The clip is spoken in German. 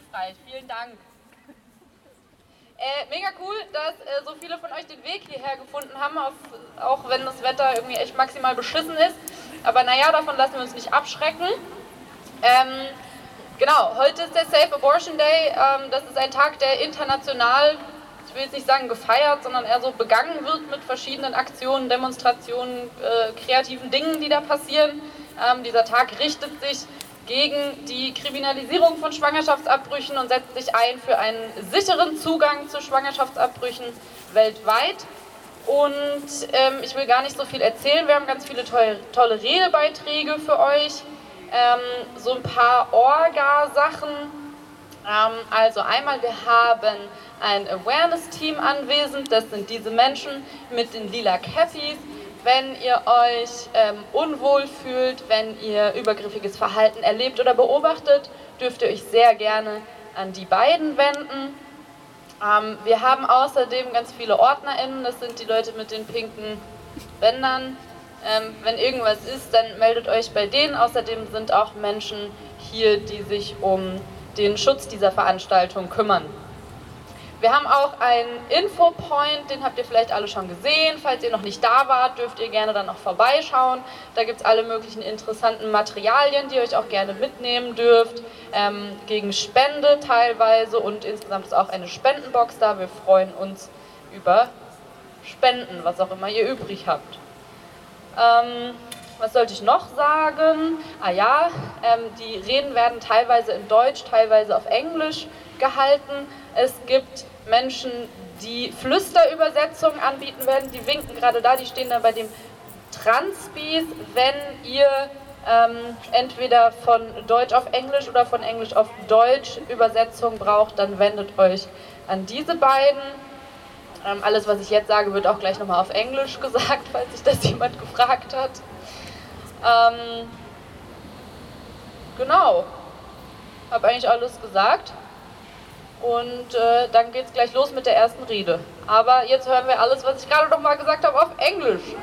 hilfreich. Vielen Dank. Äh, mega cool, dass äh, so viele von euch den Weg hierher gefunden haben, auf, auch wenn das Wetter irgendwie echt maximal beschissen ist. Aber naja, davon lassen wir uns nicht abschrecken. Ähm, genau, heute ist der Safe Abortion Day. Ähm, das ist ein Tag, der international, ich will jetzt nicht sagen gefeiert, sondern eher so begangen wird mit verschiedenen Aktionen, Demonstrationen, äh, kreativen Dingen, die da passieren. Ähm, dieser Tag richtet sich gegen die Kriminalisierung von Schwangerschaftsabbrüchen und setzt sich ein für einen sicheren Zugang zu Schwangerschaftsabbrüchen weltweit. Und ähm, ich will gar nicht so viel erzählen, wir haben ganz viele tolle, tolle Redebeiträge für euch, ähm, so ein paar Orga-Sachen. Ähm, also einmal, wir haben ein Awareness-Team anwesend, das sind diese Menschen mit den lila Cappys, wenn ihr euch ähm, unwohl fühlt, wenn ihr übergriffiges Verhalten erlebt oder beobachtet, dürft ihr euch sehr gerne an die beiden wenden. Ähm, wir haben außerdem ganz viele OrdnerInnen, das sind die Leute mit den pinken Bändern. Ähm, wenn irgendwas ist, dann meldet euch bei denen. Außerdem sind auch Menschen hier, die sich um den Schutz dieser Veranstaltung kümmern. Wir haben auch einen Infopoint, den habt ihr vielleicht alle schon gesehen. Falls ihr noch nicht da wart, dürft ihr gerne dann noch vorbeischauen. Da gibt es alle möglichen interessanten Materialien, die ihr euch auch gerne mitnehmen dürft. Ähm, gegen Spende teilweise und insgesamt ist auch eine Spendenbox da. Wir freuen uns über Spenden, was auch immer ihr übrig habt. Ähm, was sollte ich noch sagen? Ah ja, ähm, die Reden werden teilweise in Deutsch, teilweise auf Englisch gehalten. Es gibt Menschen, die Flüsterübersetzungen anbieten werden. Die winken gerade da, die stehen da bei dem Transpeace. Wenn ihr ähm, entweder von Deutsch auf Englisch oder von Englisch auf Deutsch Übersetzung braucht, dann wendet euch an diese beiden. Ähm, alles, was ich jetzt sage, wird auch gleich nochmal auf Englisch gesagt, falls sich das jemand gefragt hat. Ähm, genau. Habe eigentlich alles gesagt. Und äh, dann geht es gleich los mit der ersten Rede. Aber jetzt hören wir alles, was ich gerade noch mal gesagt habe, auf Englisch.